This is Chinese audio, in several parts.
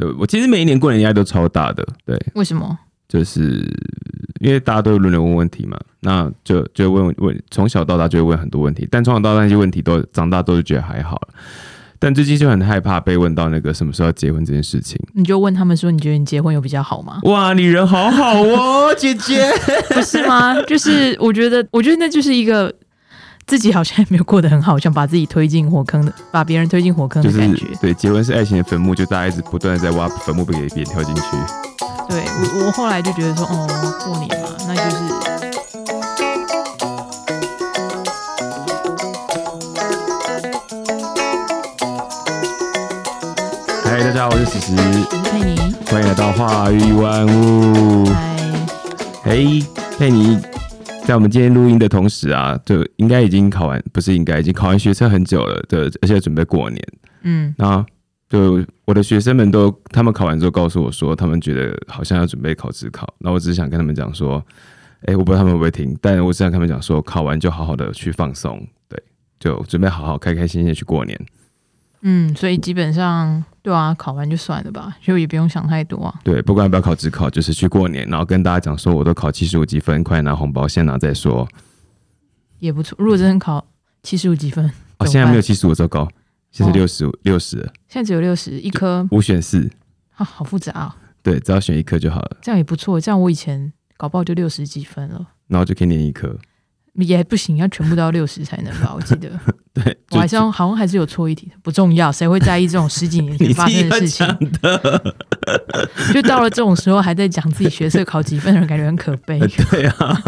对我其实每一年过年压力都超大的，对，为什么？就是因为大家都会轮流问问题嘛，那就就问问，从小到大就会问很多问题，但从小到大那些问题都长大都是觉得还好了，但最近就很害怕被问到那个什么时候要结婚这件事情。你就问他们说，你觉得你结婚有比较好吗？哇，你人好好哦，姐姐，不是吗？就是我觉得，我觉得那就是一个自己好像也没有过得很好，想把自己推进火坑的，把别人推进火坑就是的感觉。对，结婚是爱情的坟墓，就大家一直不断的在挖坟墓，给别人跳进去。对我，我后来就觉得说，哦，过年嘛，那就是嗨，大家好，我是史实，我是佩妮，欢迎来到话语万物。嗨，嘿，佩妮，在我们今天录音的同时啊，就应该已经考完，不是应该已经考完学车很久了对，而且准备过年。嗯，那就我的学生们都，他们考完之后告诉我说，他们觉得好像要准备考职考。那我只是想跟他们讲说，哎、我不知道他们会不会听，但我只想跟他们讲说，考完就好好的去放松，对，就准备好好开开心心的去过年。嗯，所以基本上，对啊，考完就算了吧，就也不用想太多啊。对，不管要不要考职考，就是去过年，然后跟大家讲说，我都考七十五积分，快拿红包，先拿再说。也不错。如果真的考七十五积分，哦，现在没有七十五，糟糕，现在哦六十五，六十，现在只有六十一科，五选四，啊，好复杂啊。对，只要选一科就好了，这样也不错，这样我以前搞不好就六十几分了，然后就可以念一科。也不行，要全部都要六十才能吧？我记得，对，我还是好像还是有错一题，不重要，谁会在意这种十几年前 发生的事情？的，就到了这种时候还在讲自己学测考几分的人，感觉很可悲。对啊，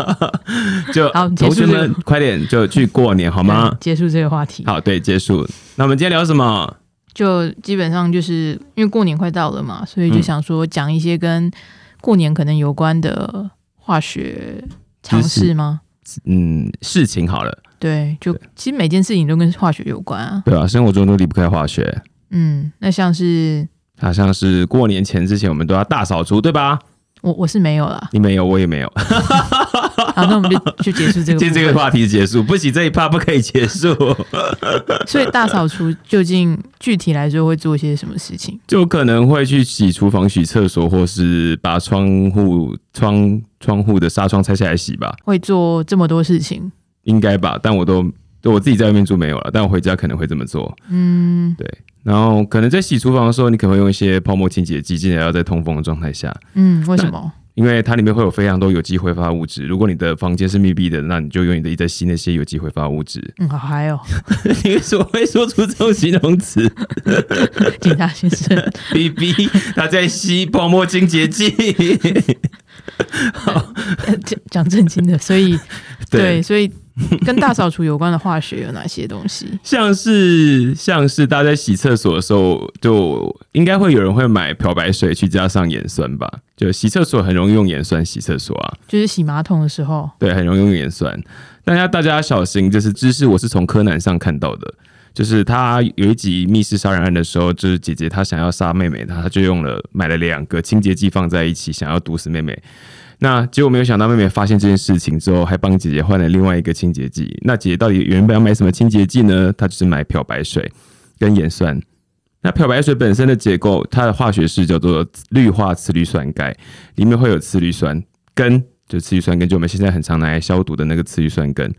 就好结束这个同学们快点就去过年好吗嗯？结束这个话题，好，对，结束。那我们今天聊什么？就基本上就是因为过年快到了嘛，所以就嗯想说讲一些跟过年可能有关的化学常识吗？嗯，事情好了，对，就对其实每件事情都跟化学有关啊。对啊、生活中都离不开化学。嗯，那像是好像是过年前之前，我们都要大扫除，对吧？我我是没有了。你没有，我也没有。好，那我们就就结束这个 部分。今天这个话题结束，不行，这一趴不可以结束。所以大扫除究竟具体来说会做些什么事情？就可能会去洗厨房、洗厕所，或是把窗户、窗窗户的纱窗拆下来洗吧，会做这么多事情？应该吧？但我都我自己在外面住没有了，但我回家可能会这么做。嗯对，然后可能在洗厨房的时候，你可能会用一些泡沫清洁剂，记得要在通风的状态下，嗯，为什么？因为它里面会有非常多有机挥发物质。如果你的房间是密闭的，那你就永远的一直在吸那些有机挥发物质。嗯，好嗨哦，你为什么会说出这种形容词 警察先生。B B，他在吸泡沫清洁剂。好讲讲正经的，所以对，所以 跟大扫除有关的化学有哪些东西？像是像是大家在洗厕所的时候，就应该会有人会买漂白水去加上盐酸吧？就洗厕所很容易用盐酸洗厕所啊，就是洗马桶的时候，对，很容易用盐酸。大家大家要小心，就是知识我是从柯南上看到的，就是他有一集密室杀人案的时候，就是姐姐她想要杀妹妹，她她就用了买了两个清洁剂放在一起，想要毒死妹妹。那结果没有想到，妹妹发现这件事情之后，还帮姐姐换了另外一个清洁剂。那姐姐到底原本要买什么清洁剂呢？她就是买漂白水跟盐酸。那漂白水本身的结构，它的化学式叫做氯化次氯酸钙，里面会有次氯酸根，就次氯酸根，就我们现在很常拿来消毒的那个次氯酸根。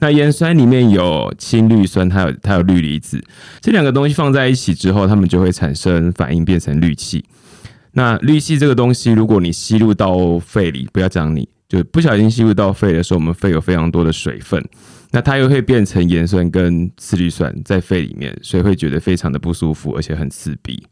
那盐酸里面有氢氯酸，它有它有氯离子，这两个东西放在一起之后，它们就会产生反应，变成氯气。那氯气这个东西，如果你吸入到肺里，不要讲你，就不小心吸入到肺的时候，我们肺有非常多的水分，那它又会变成盐酸跟次氯酸在肺里面，所以会觉得非常的不舒服，而且很刺鼻。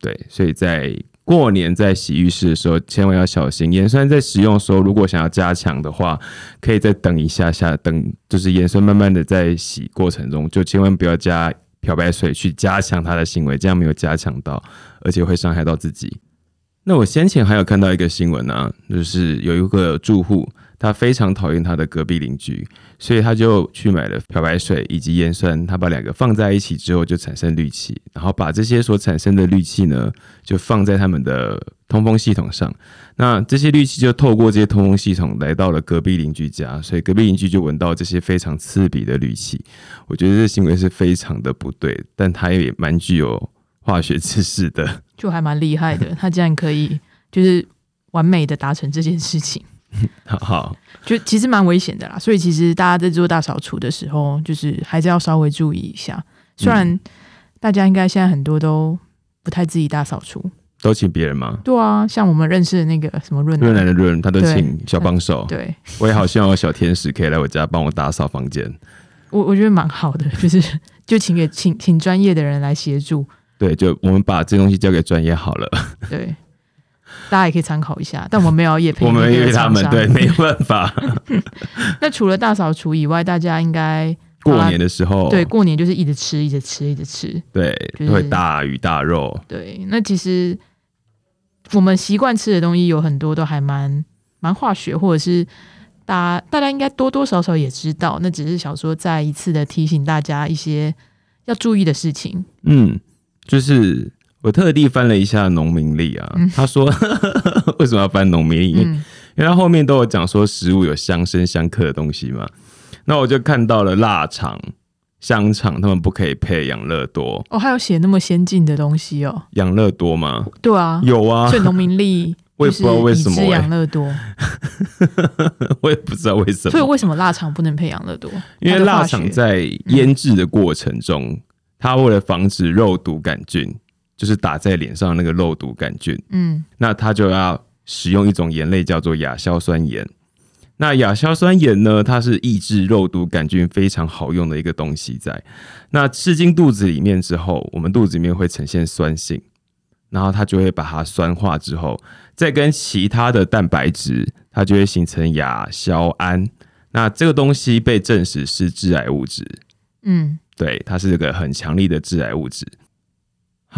对，所以在过年在洗浴室的时候，千万要小心。盐酸在使用的时候，如果想要加强的话，可以再等一下下，等就是盐酸慢慢的在洗过程中，就千万不要加漂白水去加强他的行为，这样没有加强到，而且会伤害到自己。那我先前还有看到一个新闻啊，就是有一个住户，他非常讨厌他的隔壁邻居，所以他就去买了漂白水以及盐酸，他把两个放在一起之后就产生氯气，然后把这些所产生的氯气呢，就放在他们的通风系统上。那这些氯气就透过这些通风系统来到了隔壁邻居家，所以隔壁邻居就闻到这些非常刺鼻的氯气。我觉得这行为是非常的不对，但他也蛮具有化学知识的。就还蛮厉害的，他竟然可以就是完美的达成这件事情，好好，就其实蛮危险的啦。所以其实大家在做大扫除的时候，就是还是要稍微注意一下。虽然大家应该现在很多都不太自己大扫除，都请别人吗？对啊，像我们认识的那个什么润润南南的润，他都请小帮手。对我也好希望有小天使可以来我家帮我打扫房间。我我觉得蛮好的，就是就请给请请专业的人来协助，对，就我们把这东西交给专业好了。对，大家也可以参考一下。但我们没有也配 我们因为他们对没办法。那除了大扫除以外，大家应该过年的时候，对过年就是一直吃，一直吃，一直吃。对就是会大鱼大肉。对，那其实我们习惯吃的东西有很多都还蛮蛮化学，或者是大家大家应该多多少少也知道，那只是想说再一次的提醒大家一些要注意的事情。嗯，就是我特地翻了一下农民历啊，嗯他说 为什么要翻农民历？因为嗯，因为它后面都有讲说食物有相生相克的东西嘛。那我就看到了腊肠、香肠，他们不可以配养乐多。哦，还有写那么先进的东西哦。养乐多吗？对啊，有啊所，以农民历 我也不知道为什么养乐多，我也不知道为什么。所以为什么腊肠不能配养乐多？因为腊肠在腌制的过程中，它为了防止肉毒杆菌，就是打在脸上那个肉毒杆菌，嗯那它就要使用一种盐类叫做亚硝酸盐。那亚硝酸盐呢，它是抑制肉毒杆菌非常好用的一个东西在。那吃进肚子里面之后，我们肚子里面会呈现酸性，然后它就会把它酸化之后，再跟其他的蛋白质，它就会形成亚硝胺。那这个东西被证实是致癌物质，嗯对，它是一个很强力的致癌物质。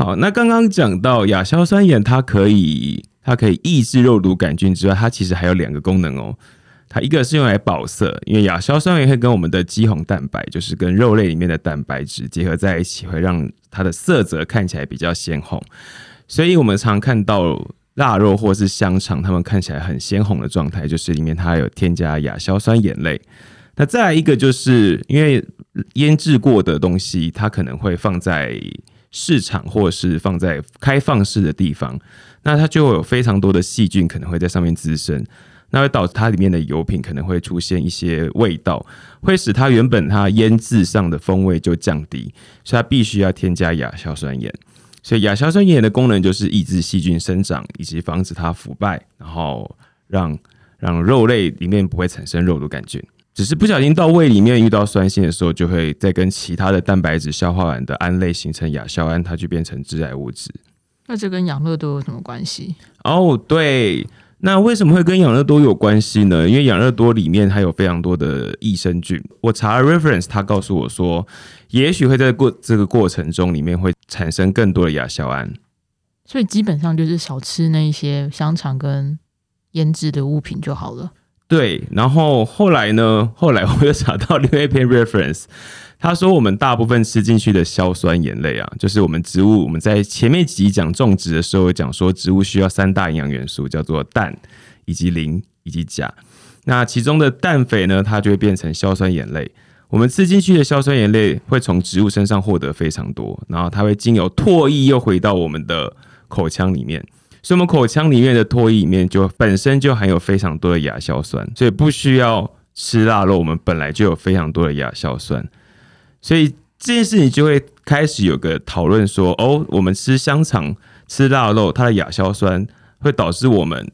好，那刚刚讲到亚硝酸盐，它可以它可以抑制肉毒杆菌之外，它其实还有两个功能哦。它一个是用来保色，因为亚硝酸盐会跟我们的肌红蛋白，就是跟肉类里面的蛋白质结合在一起，会让它的色泽看起来比较鲜红。所以我们常看到腊肉或是香肠，它们看起来很鲜红的状态，就是里面它有添加亚硝酸盐类。那再来一个，就是因为腌制过的东西，它可能会放在市场或是放在开放式的地方，那它就会有非常多的细菌可能会在上面滋生，那会导致它里面的油品可能会出现一些味道，会使它原本它腌制上的风味就降低，所以它必须要添加亚硝酸盐。所以亚硝酸盐的功能就是抑制细菌生长，以及防止它腐败，然后让让肉类里面不会产生肉毒杆菌。只是不小心到胃里面遇到酸性的时候，就会再跟其他的蛋白质消化完的胺类形成亚硝胺，它就变成致癌物质。那这跟养乐多有什么关系？哦，对，那为什么会跟养乐多有关系呢？因为养乐多里面还有非常多的益生菌。我查了 reference，他告诉我说，也许会在过这个过程中里面会产生更多的亚硝胺。所以基本上就是少吃那一些香肠跟腌制的物品就好了。对，然后后来呢？后来我又查到另外一篇 reference，他说我们大部分吃进去的硝酸盐类啊，就是我们植物我们在前面几集讲种植的时候讲说，植物需要三大营养元素，叫做氮、以及磷以及钾。那其中的氮肥呢，它就会变成硝酸盐类。我们吃进去的硝酸盐类会从植物身上获得非常多，然后它会经由唾液又回到我们的口腔里面。所以，我们口腔里面的唾液里面就本身就含有非常多的亚硝酸，所以不需要吃腊肉，我们本来就有非常多的亚硝酸。所以这件事情就会开始有个讨论说，哦，我们吃香肠、吃腊肉，它的亚硝酸会导致我们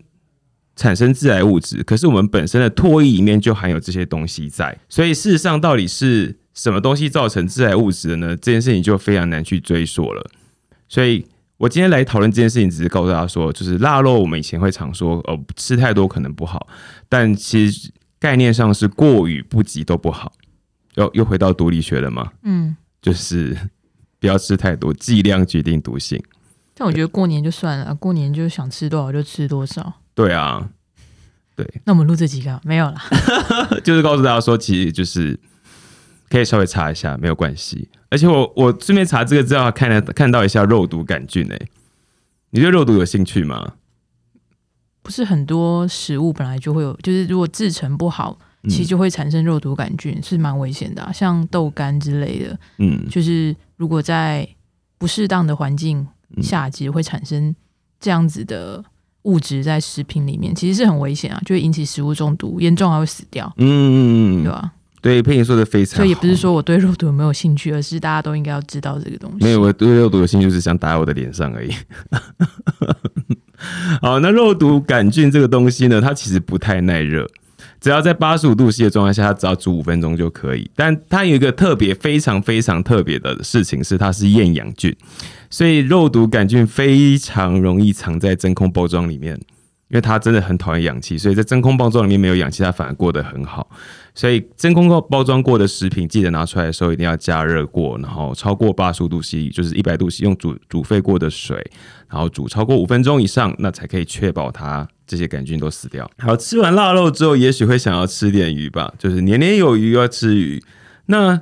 产生致癌物质，可是我们本身的唾液里面就含有这些东西在，所以事实上到底是什么东西造成致癌物质的呢？这件事情就非常难去追溯了。所以我今天来讨论这件事情，只是告诉大家说，就是腊肉，我们以前会常说，呃，吃太多可能不好，但其实概念上是过与不及都不好。又又回到毒理学了吗？嗯，就是不要吃太多，剂量决定毒性。但我觉得过年就算了，过年就想吃多少就吃多少。对啊，对那我们录这几个没有啦。就是告诉大家说，其实就是可以稍微查一下，没有关系。而且我我顺便查这个资料，看了看到一下肉毒杆菌诶、你对肉毒有兴趣吗？不是很多食物本来就会有，就是如果制成不好，嗯其实就会产生肉毒杆菌，是蛮危险的、啊。像豆干之类的，嗯就是如果在不适当的环境下，其实会产生这样子的物质在食品里面，其实是很危险啊，就会引起食物中毒，严重还会死掉，嗯，对吧？对，佩妮说的非常好。所以也不是说我对肉毒有没有兴趣，而是大家都应该要知道这个东西。没有，我对肉毒有兴趣，就是想打在我的脸上而已。好，那肉毒杆菌这个东西呢，它其实不太耐热，只要在八十五度 C 的状态下，它只要煮五分钟就可以。但它有一个特别、非常非常特别的事情是，它是厌氧菌，所以肉毒杆菌非常容易藏在真空包装里面。因为它真的很讨厌氧气，所以在真空包装里面没有氧气，它反而过得很好。所以真空包包装过的食品，记得拿出来的时候一定要加热过，然后超过八十五度 C，就是一百度 C，用煮煮沸过的水，然后煮超过五分钟以上，那才可以确保它这些杆菌都死掉。好，吃完腊肉之后，也许会想要吃点鱼吧，就是年年有余要吃鱼。那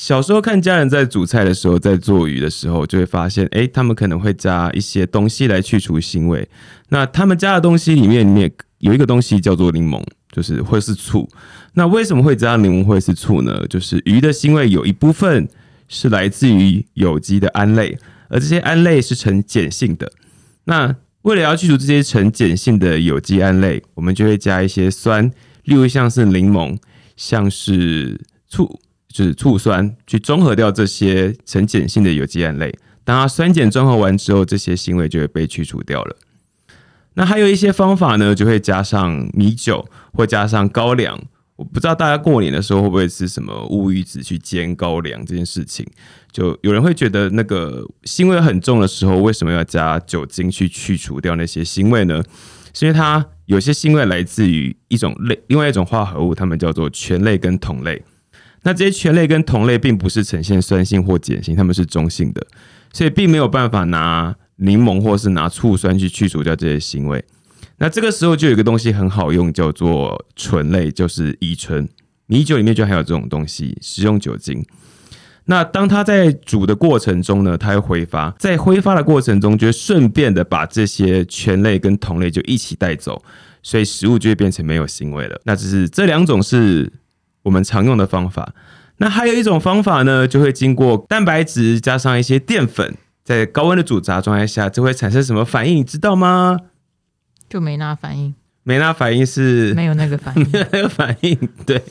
小时候看家人在煮菜的时候，在做鱼的时候，就会发现，哎，他们可能会加一些东西来去除腥味。那他们加的东西里面，里面有一个东西叫做柠檬，就是或是醋。那为什么会加柠檬或是醋呢？就是鱼的腥味有一部分是来自于有机的胺类，而这些胺类是呈碱性的。那为了要去除这些呈碱性的有机胺类，我们就会加一些酸，例如像是柠檬，像是醋。就是醋酸去中和掉这些呈碱性的有机胺类，当它酸碱中和完之后，这些腥味就会被去除掉了。那还有一些方法呢，就会加上米酒或加上高粱。我不知道大家过年的时候会不会吃什么乌鱼子去煎高粱这件事情，就有人会觉得那个腥味很重的时候，为什么要加酒精去去除掉那些腥味呢？是因为它有些腥味来自于一种类，另外一种化合物，它们叫做醛类跟酮类。那这些醛类跟酮类并不是呈现酸性或碱性，它们是中性的，所以并没有办法拿柠檬或是拿醋酸去去除掉这些腥味。那这个时候就有一个东西很好用，叫做醇类，就是乙醇。米酒里面就含有这种东西，食用酒精。那当它在煮的过程中呢，它会挥发，在挥发的过程中，就顺便的把这些醛类跟酮类就一起带走，所以食物就会变成没有腥味了。那只是这两种是。我们常用的方法，那还有一种方法呢，就会经过蛋白质加上一些淀粉，在高温的煮炸状态下，就会产生什么反应？你知道吗？就没那反应。没那反应是没有那个反应，那个反应对，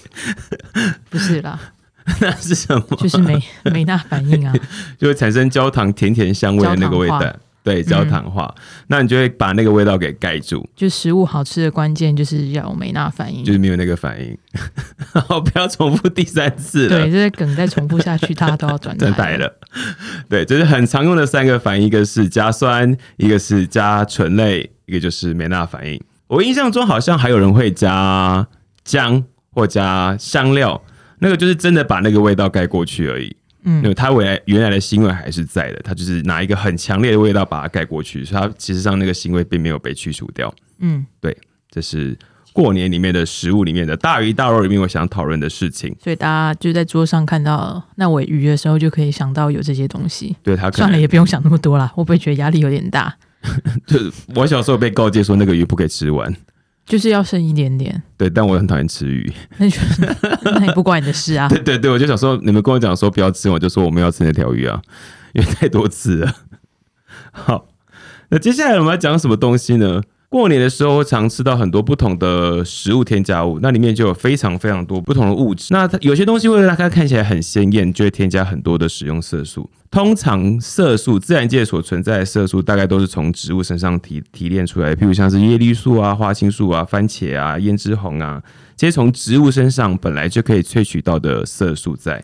不是啦，那是什么？就是没没那反应啊，就会产生焦糖甜甜香味的那个味道。对焦糖化，那你就会把那个味道给盖住。就食物好吃的关键就是要有没那反应，就是没有那个反应。好，不要重复第三次了。对，这些梗再重复下去，大家都要转台 了。对，这是很常用的三个反应，一个是加酸，一个是加醇类，一个就是没那反应。我印象中好像还有人会加姜或加香料，那个就是真的把那个味道盖过去而已。嗯，因为它原来原来的腥味还是在的，它就是拿一个很强烈的味道把它盖过去，所以它其实上那个腥味并没有被去除掉。嗯，对，这是过年里面的食物里面的大鱼大肉里面我想讨论的事情。所以大家就在桌上看到那尾鱼的时候，就可以想到有这些东西。对他算了，也不用想那么多啦，会不会觉得压力有点大？就是我小时候被告诫说那个鱼不可以吃完。就是要剩一点点，对，但我很讨厌吃鱼，那就 那也不关你的事啊。对对对，我就想说，你们跟我讲说不要吃，我就说我们要吃那条鱼啊，因为太多次了。好，那接下来我们要讲什么东西呢？过年的时候常吃到很多不同的食物添加物，那里面就有非常非常多不同的物质。那它有些东西为了让它看起来很鲜艳，就会添加很多的食用色素。通常色素自然界所存在的色素，大概都是从植物身上提提炼出来，譬如像是叶绿素啊、花青素啊、番茄啊、胭脂红啊，这些从植物身上本来就可以萃取到的色素在。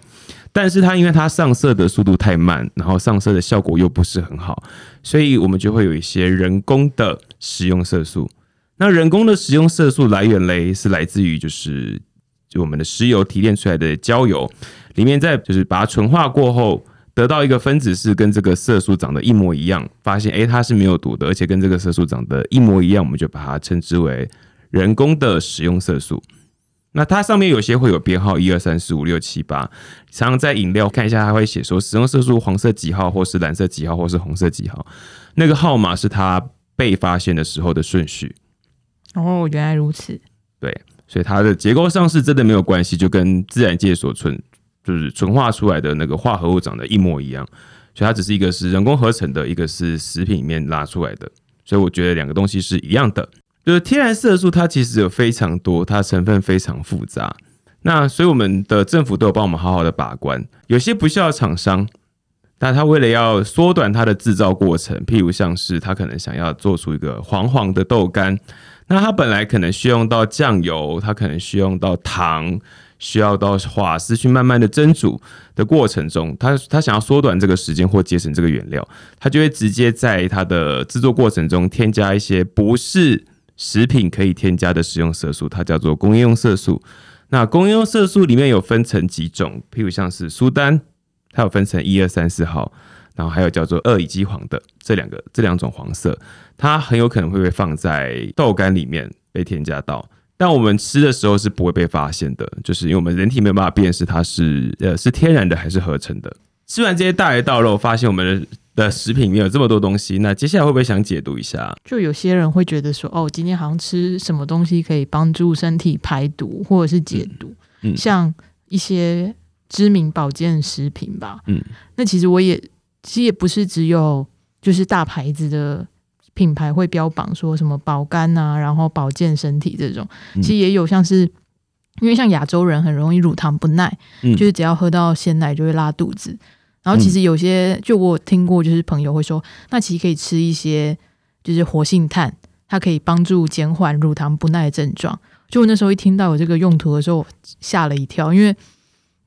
但是它因为它上色的速度太慢，然后上色的效果又不是很好，所以我们就会有一些人工的食用色素。那人工的食用色素来源嘞，是来自于就是就我们的石油提炼出来的焦油里面，在就是把它纯化过后，得到一个分子是跟这个色素长得一模一样，发现诶它是没有毒的，而且跟这个色素长得一模一样，我们就把它称之为人工的食用色素。那它上面有些会有编号，一二三四五六七八。常常在饮料看一下，它会写说使用色素黄色几号，或是蓝色几号，或是红色几号。那个号码是它被发现的时候的顺序。哦，原来如此。对，所以它的结构上是真的没有关系，就跟自然界所存就是纯化出来的那个化合物长得一模一样。所以它只是一个是人工合成的，一个是食品里面拉出来的，所以我觉得两个东西是一样的。就是天然色素，它其实有非常多，它成分非常复杂。那所以我们的政府都有帮我们好好的把关，有些不孝的厂商，但他为了要缩短它的制造过程，譬如像是他可能想要做出一个黄黄的豆干，那他本来可能需要用到酱油，他可能需要用到糖，需要到瓦斯去慢慢的蒸煮的过程中，他他想要缩短这个时间或节省这个原料，他就会直接在它的制作过程中添加一些不是食品可以添加的食用色素，它叫做工业用色素。那工业用色素里面有分成几种，譬如像是苏丹，它有分成一二三四号，然后还有叫做二乙基黄的这两个这两种黄色，它很有可能会被放在豆干里面被添加到，但我们吃的时候是不会被发现的，就是因为我们人体没有办法辨识它是呃是天然的还是合成的。吃完这些大鱼大肉，发现我们的的食品里面有这么多东西，那接下来会不会想解读一下？就有些人会觉得说，哦，今天好像吃什么东西可以帮助身体排毒或者是解毒，嗯像一些知名保健食品吧。嗯，那其实我也其实也不是只有就是大牌子的品牌会标榜说什么保肝啊，然后保健身体这种，嗯其实也有像是。因为像亚洲人很容易乳糖不耐，嗯就是只要喝到鲜奶就会拉肚子。然后其实有些，就我听过，就是朋友会说，那其实可以吃一些就是活性炭，它可以帮助减缓乳糖不耐的症状。就我那时候一听到有这个用途的时候，吓了一跳，因为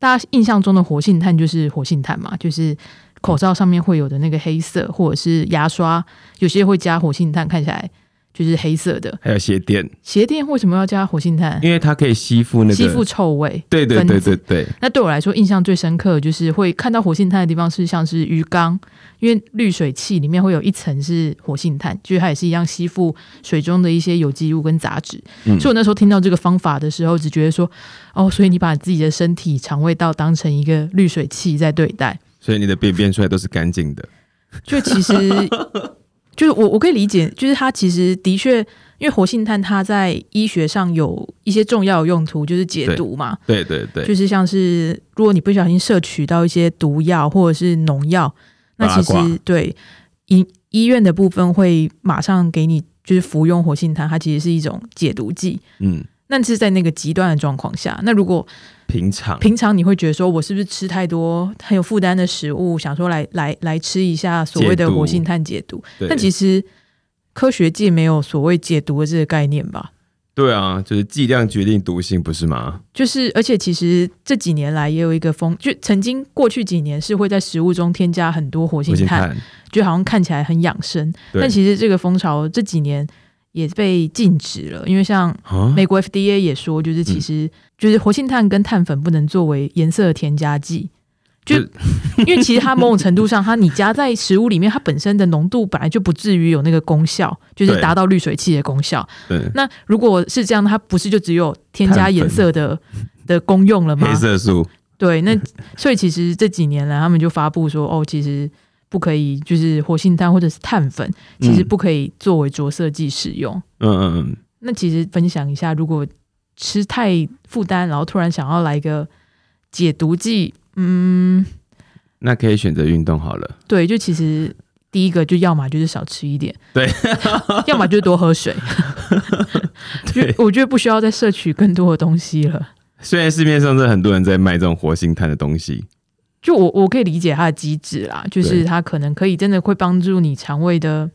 大家印象中的活性炭就是活性炭嘛，就是口罩上面会有的那个黑色，或者是牙刷有些会加活性炭，看起来就是黑色的。还有鞋垫，鞋垫为什么要加活性炭？因为它可以吸附那个吸附臭味。对对对对对，那对我来说，印象最深刻的就是会看到活性炭的地方是像是鱼缸，因为滤水器里面会有一层是活性炭，就是它也是一样吸附水中的一些有机物跟杂质。嗯所以我那时候听到这个方法的时候，只觉得说，哦，所以你把自己的身体肠胃道当成一个滤水器在对待，所以你的便便出来都是干净的。就其实 就是我我可以理解，就是它其实的确。因为活性炭它在医学上有一些重要的用途，就是解毒嘛。对对对，就是像是如果你不小心摄取到一些毒药或者是农药，那其实对医医院的部分会马上给你就是服用活性炭，它其实是一种解毒剂。嗯，那是在那个极端的状况下，那如果平常平常你会觉得说我是不是吃太多很有负担的食物，想说来来来吃一下所谓的活性炭解毒，对但其实科学界没有所谓解毒的这个概念吧？对啊，就是剂量决定毒性，不是吗？就是，而且其实这几年来也有一个风，就曾经过去几年是会在食物中添加很多活性炭，性炭，就好像看起来很养生，但其实这个风潮这几年也被禁止了，因为像啊，美国 FDA 也说，就是其实就是活性炭跟碳粉不能作为颜色的添加剂。就就因为其实它某种程度上，它你加在食物里面，它本身的浓度本来就不至于有那个功效，就是达到滤水器的功效。对，那如果是这样，它不是就只有添加颜色的 的功用了吗黑？色素，对，那所以其实这几年来，他们就发布说，哦，其实不可以，就是活性炭或者是碳粉，其实嗯不可以作为着色剂使用。嗯嗯嗯，那其实分享一下，如果吃太负担，然后突然想要来一个解毒剂，嗯，那可以选择运动好了。对，就其实第一个就要么就是少吃一点，对，要么就是多喝水。对我觉得不需要再摄取更多的东西了。虽然市面上是很多人在卖这种活性炭的东西，就我我可以理解它的机制啦，就是它可能可以真的会帮助你肠胃的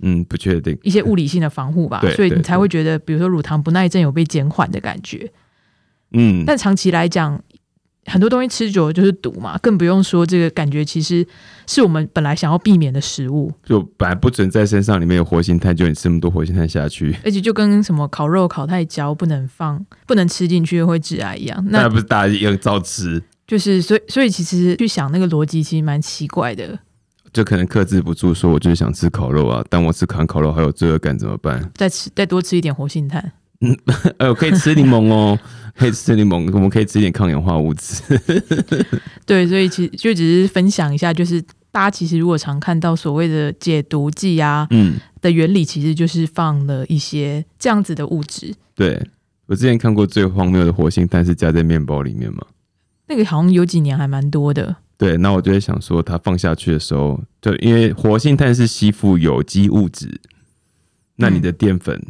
嗯，不确定。一些物理性的防护吧，所以你才会觉得，比如说乳糖不耐症有被减缓的感觉。嗯，但长期来讲，很多东西吃久了就是毒嘛，更不用说这个感觉其实是我们本来想要避免的食物，就本来不准在身上里面有活性炭，就你吃那么多活性炭下去，而且就跟什么烤肉烤太焦不能放、不能吃进去会致癌一样。那那不是大家一样照吃，就是所以所以其实去想那个逻辑其实蛮奇怪的。就可能克制不住，说我就是想吃烤肉啊，但我吃烤烤肉还有罪恶感怎么办？再吃再多吃一点活性炭，嗯 呃，我可以吃柠檬哦，可以吃柠檬，我们可以吃一点抗氧化物质。对，所以其实就只是分享一下，就是大家其实如果常看到所谓的解毒剂啊嗯，的原理，其实就是放了一些这样子的物质。对我之前看过最荒谬的活性炭是加在面包里面嘛，那个好像有几年还蛮多的，对，那我就会想说，它放下去的时候，就因为活性炭是吸附有机物质，那你的淀粉、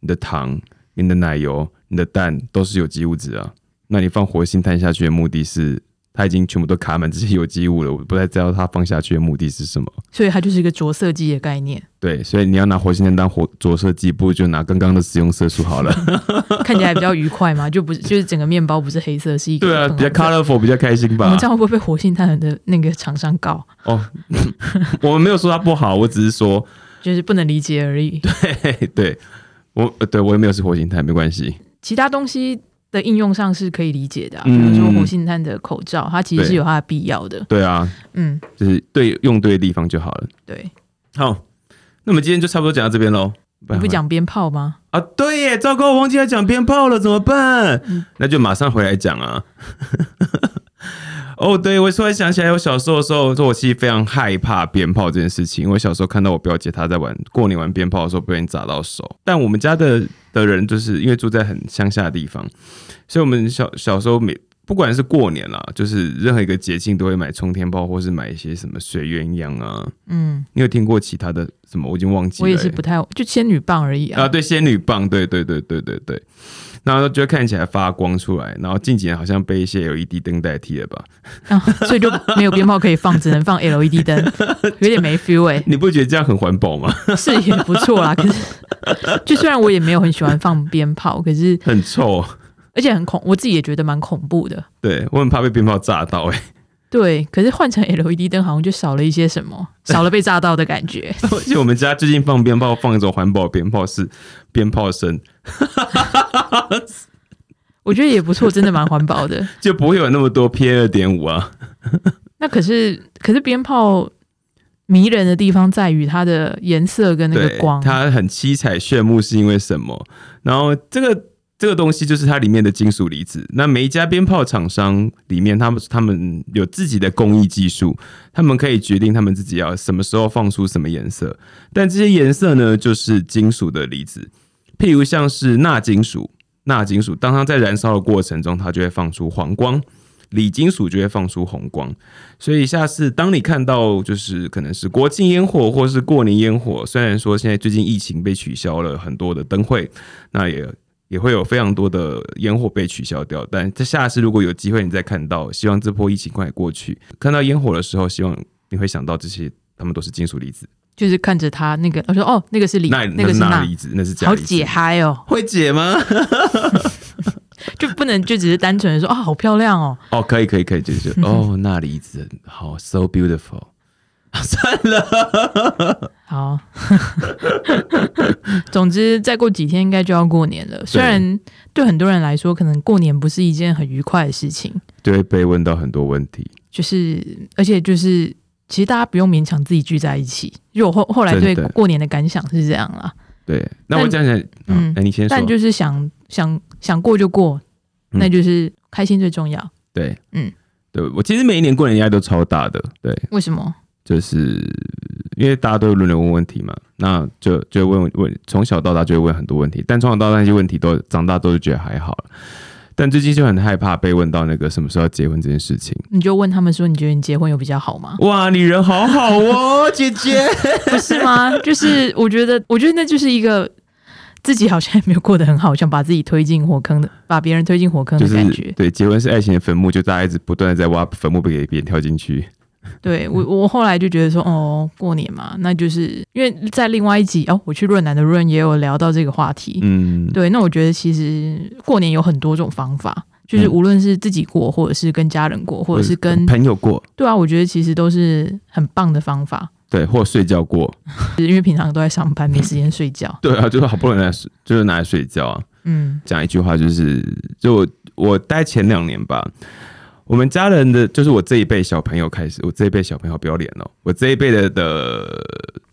你的糖、你的奶油、你的蛋都是有机物质啊。那你放活性炭下去的目的是，它已经全部都卡满这些有机物了，我不太知道它放下去的目的是什么。所以它就是一个着色剂的概念，对，所以你要拿活性炭当活着色剂，不如就拿刚刚的食用色素好了。看起来比较愉快嘛，就不是就是整个面包不是黑色，是一个对啊，比较 colorful，比较开心吧我们这。样会不会被活性炭的那个厂商告？哦，我们没有说它不好，我只是说，就是不能理解而已。对对我，呃对我也没有吃活性炭，没关系。其他东西的应用上是可以理解的、啊，比嗯如说活性炭的口罩，它其实是有它的必要的。对啊，嗯，就是对用对的地方就好了。对，好，那我们今天就差不多讲到这边喽。你不讲鞭炮吗？啊？对耶，糟糕，我忘记要讲鞭炮了，怎么办？嗯那就马上回来讲啊。哦，对，我突然想起来，我小时候的时候，说我其实非常害怕鞭炮这件事情。因为小时候看到我表姐她在玩过年玩鞭炮的时候，不小心砸到手。但我们家的的人就是因为住在很乡下的地方，所以我们小小时候每不管是过年啦，就是任何一个节庆都会买冲天炮，或是买一些什么水鸳鸯啊。嗯，你有听过其他的什么？我已经忘记了、我也是欸不太，就仙女棒而已啊。啊，对，仙女棒，对对对对对对，然后就会看起来发光出来，然后近几年好像被一些 LED 灯代替了吧？啊，所以就没有鞭炮可以放，只能放 LED 灯，有点没 feel 哎、你不觉得这样很环保吗？是也不错啦。可是，就虽然我也没有很喜欢放鞭炮，可是很臭，而且很恐，我自己也觉得蛮恐怖的。对我很怕被鞭炮炸到、欸，对，可是换成 LED 灯好像就少了一些什么，少了被炸到的感觉。而且我们家最近放鞭炮，放一种环保鞭炮，是鞭炮声，我觉得也不错，真的蛮环保的。就不会有那么多 P 二点五啊。那可是，可是鞭炮迷人的地方在于它的颜色跟那个，光。它很七彩炫目，是因为什么？然后这个这个东西就是它里面的金属离子。那每一家鞭炮厂商里面，他们他们有自己的工艺技术，他们可以决定他们自己要什么时候放出什么颜色。但这些颜色呢，就是金属的离子，譬如像是钠金属，钠金属当它在燃烧的过程中，它就会放出黄光。锂金属就会放出红光，所以下次当你看到就是可能是国庆烟火或是过年烟火，虽然说现在最近疫情被取消了很多的灯会，那也也会有非常多的烟火被取消掉。但这下次如果有机会你再看到，希望这波疫情快过去，看到烟火的时候，希望你会想到这些，他们都是金属离子，就是看着它那个，我说哦，那个是锂，那那个是钠，离子，那是好解嗨哦，会解吗？就不能就只是单纯的说啊、好漂亮哦，哦，可以可以可以，就是哦，钠离子好，so beautiful。算了，好。总之，再过几天应该就要过年了。虽然对很多人来说，可能过年不是一件很愉快的事情，就会被问到很多问题。就是而且就是，其实大家不用勉强自己聚在一起。就我后后来对过年的感想是这样啦，对，那我这样讲，嗯嗯，哎、你先说。但就是想想想过就过，嗯那就是开心最重要。对，嗯，对我其实每一年过年压力都超大的，对，为什么？就是因为大家都会轮流问问题嘛，那就就问问，从小到大就会问很多问题，但从小到大那些问题都长大都是觉得还好了，但最近就很害怕被问到那个什么时候要结婚这件事情。你就问他们说，你觉得你结婚有比较好吗？哇，你人好好哦，姐姐。不是吗？就是我觉得，我觉得那就是一个自己好像也没有过得很好，想把自己推进火坑的，把别人推进火坑的感觉。对，结婚是爱情的坟墓，就大家一直不断的在挖坟墓，不给别人跳进去。对我，我后来就觉得说，哦，过年嘛，那就是因为在另外一集哦，我去润南的润也有聊到这个话题。嗯，对，那我觉得其实过年有很多种方法，就是嗯无论是自己过，或者是跟家人过，或者是跟朋友过，对啊，我觉得其实都是很棒的方法。对，或睡觉过，因为平常都在上班，没时间睡觉。对啊，就是好不容易来睡，就是拿来睡觉啊。嗯讲一句话，就是就我我待前两年吧，我们家人的就是我这一辈小朋友开始，我这一辈小朋友不要脸哦，我这一辈的的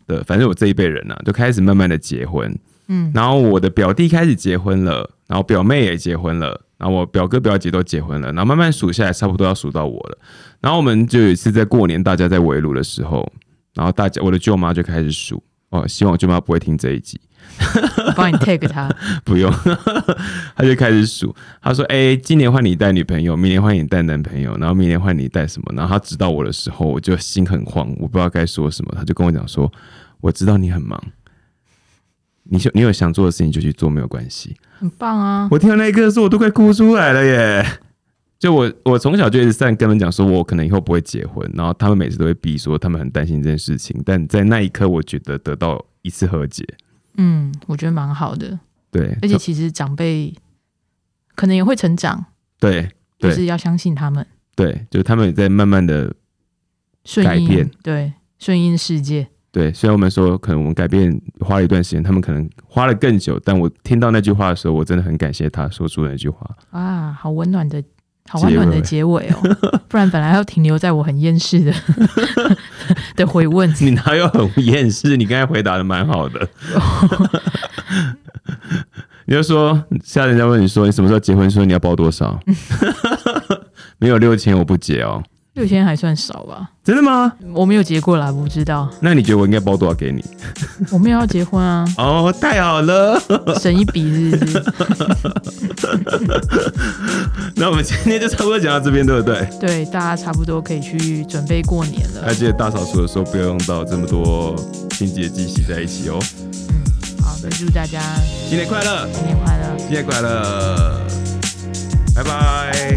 的，反正我这一辈人啊，就开始慢慢的结婚，嗯。然后我的表弟开始结婚了，然后表妹也结婚了，然后我表哥表姐都结婚了，然后慢慢数下来，差不多要数到我了。然后我们就有一次在过年，大家在围炉的时候，然后大家我的舅妈就开始数，哦，希望我舅妈不会听这一集，我帮你 take 他。不用，他就开始数，他说：“哎、今年换你带女朋友，明年换你带男朋友，然后明年换你带什么？”然后他指到我的时候，我就心很慌，我不知道该说什么。他就跟我讲说：“我知道你很忙，你就你有想做的事情就去做，没有关系。”很棒啊！我听到那一刻的时候，我都快哭出来了耶！就我，我从小就一直在跟他们讲说，我可能以后不会结婚，然后他们每次都会逼说，他们很担心这件事情。但在那一刻，我觉得得到一次和解。嗯，我觉得蛮好的，对，而且其实长辈可能也会成长，对对就是要相信他们对，就是他们也在慢慢的顺应改变，对，顺应世界。对。虽然我们说可能我们改变花了一段时间，他们可能花了更久，但我听到那句话的时候，我真的很感谢他说出那句话。啊，好温暖的，好温暖的结尾哦！不然本来要停留在我很厌世的 的回问，你哪有很厌世？你刚才回答的蛮好的。你就说，下人家问你说你什么时候结婚，说你要包多少？没有六千我不结哦。六千还算少吧？真的吗？我没有结过啦，不知道。那你觉得我应该包多少给你？我没有要结婚啊，哦，太好了。省一笔是不是？那我们今天就差不多讲到这边，对不对？对，大家差不多可以去准备过年了还。记得大扫除的时候不要用到这么多清洁剂洗在一起哦。嗯好的，祝大家新年快乐，新年快乐！新年快乐，拜拜。